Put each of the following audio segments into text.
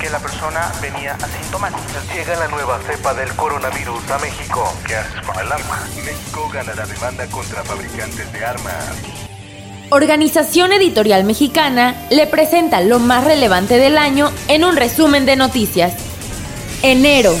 Que la persona venía asintomática. Llega la nueva cepa del coronavirus a México. ¿Qué haces con el arma? México ganará demanda contra fabricantes de armas. Organización Editorial Mexicana le presenta lo más relevante del año en un resumen de noticias. Enero.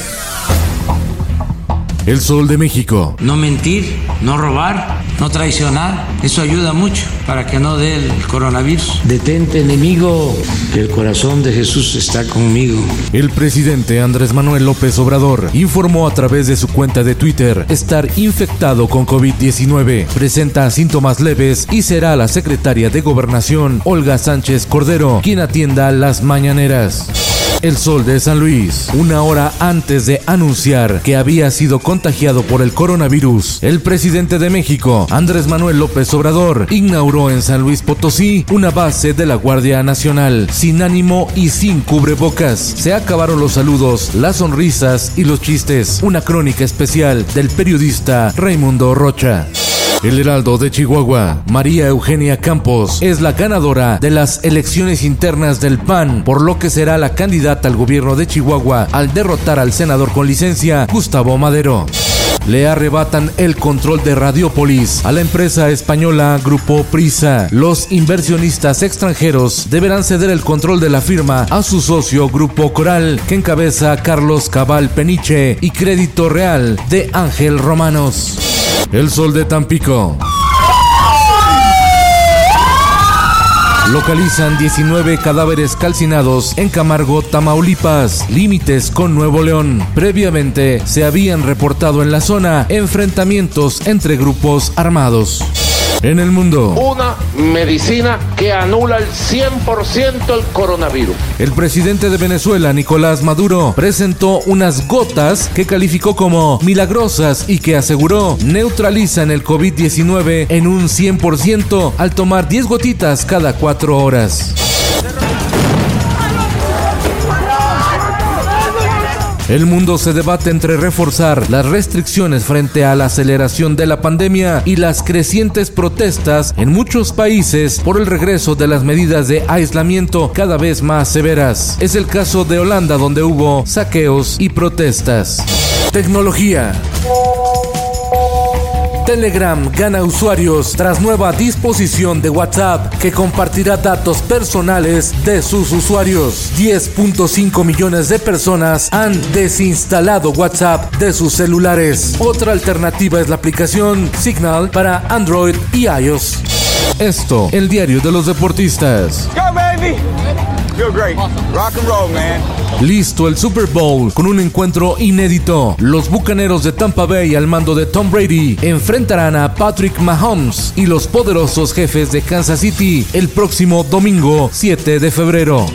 El Sol de México. No mentir, no robar, no traicionar. Eso ayuda mucho para que no dé el coronavirus. Detente enemigo, que el corazón de Jesús está conmigo. El presidente Andrés Manuel López Obrador informó a través de su cuenta de Twitter estar infectado con COVID-19. Presenta síntomas leves y será la secretaria de Gobernación, Olga Sánchez Cordero, quien atienda las mañaneras. El Sol de San Luis, una hora antes de anunciar que había sido contagiado por el coronavirus, el presidente de México, Andrés Manuel López Obrador, inauguró en San Luis Potosí una base de la Guardia Nacional, sin ánimo y sin cubrebocas. Se acabaron los saludos, las sonrisas y los chistes. Una crónica especial del periodista Raimundo Rocha. El Heraldo de Chihuahua, María Eugenia Campos, es la ganadora de las elecciones internas del PAN, por lo que será la candidata al gobierno de Chihuahua al derrotar al senador con licencia, Gustavo Madero. Le arrebatan el control de Radiopolis a la empresa española Grupo Prisa. Los inversionistas extranjeros deberán ceder el control de la firma a su socio Grupo Coral, que encabeza Carlos Cabal Peniche y Crédito Real de Ángel Romanos. El Sol de Tampico. Localizan 19 cadáveres calcinados en Camargo, Tamaulipas, límites con Nuevo León. Previamente se habían reportado en la zona enfrentamientos entre grupos armados. En el mundo, una medicina que anula el 100% el coronavirus. el presidente de Venezuela, Nicolás Maduro, presentó unas gotas que calificó como milagrosas y que aseguró neutralizan el COVID-19 en un 100% al tomar 10 gotitas cada 4 horas. El mundo se debate entre reforzar las restricciones frente a la aceleración de la pandemia y las crecientes protestas en muchos países por el regreso de las medidas de aislamiento cada vez más severas. Es el caso de Holanda donde hubo saqueos y protestas. Tecnología. Telegram gana usuarios tras nueva disposición de WhatsApp que compartirá datos personales de sus usuarios. 10.5 millones de personas han desinstalado WhatsApp de sus celulares. Otra alternativa es la aplicación Signal para Android y iOS. Esto, el diario de los deportistas. Go, baby! Great. Rock and roll, man. Listo el Super Bowl con un encuentro inédito. Los Bucaneros de Tampa Bay al mando de Tom Brady enfrentarán a Patrick Mahomes y los poderosos jefes de Kansas City el próximo domingo 7 de febrero.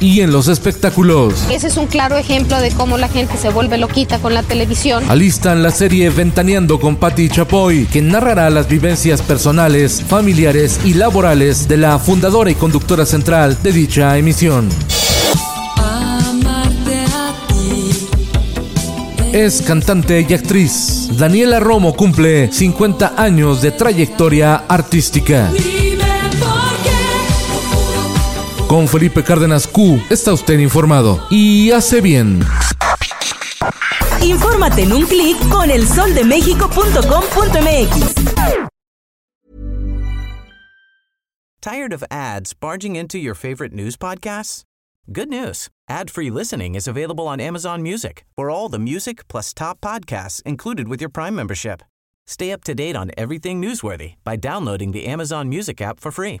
Y en los espectáculos. Ese es un claro ejemplo de cómo la gente se vuelve loquita con la televisión. Alistan la serie Ventaneando con Patti Chapoy, que narrará las vivencias personales, familiares y laborales de la fundadora y conductora central de dicha emisión. Es cantante y actriz. Daniela Romo cumple 50 años de trayectoria artística. Con Felipe Cárdenas Q está usted informado y hace bien. Infórmate en un clic con elsoldemexico.com.mx. Tired of ads barging into your favorite news podcasts? Good news. Ad-free listening is available on Amazon Music for all the music plus top podcasts included with your Prime membership. Stay up to date on everything newsworthy by downloading the Amazon Music app for free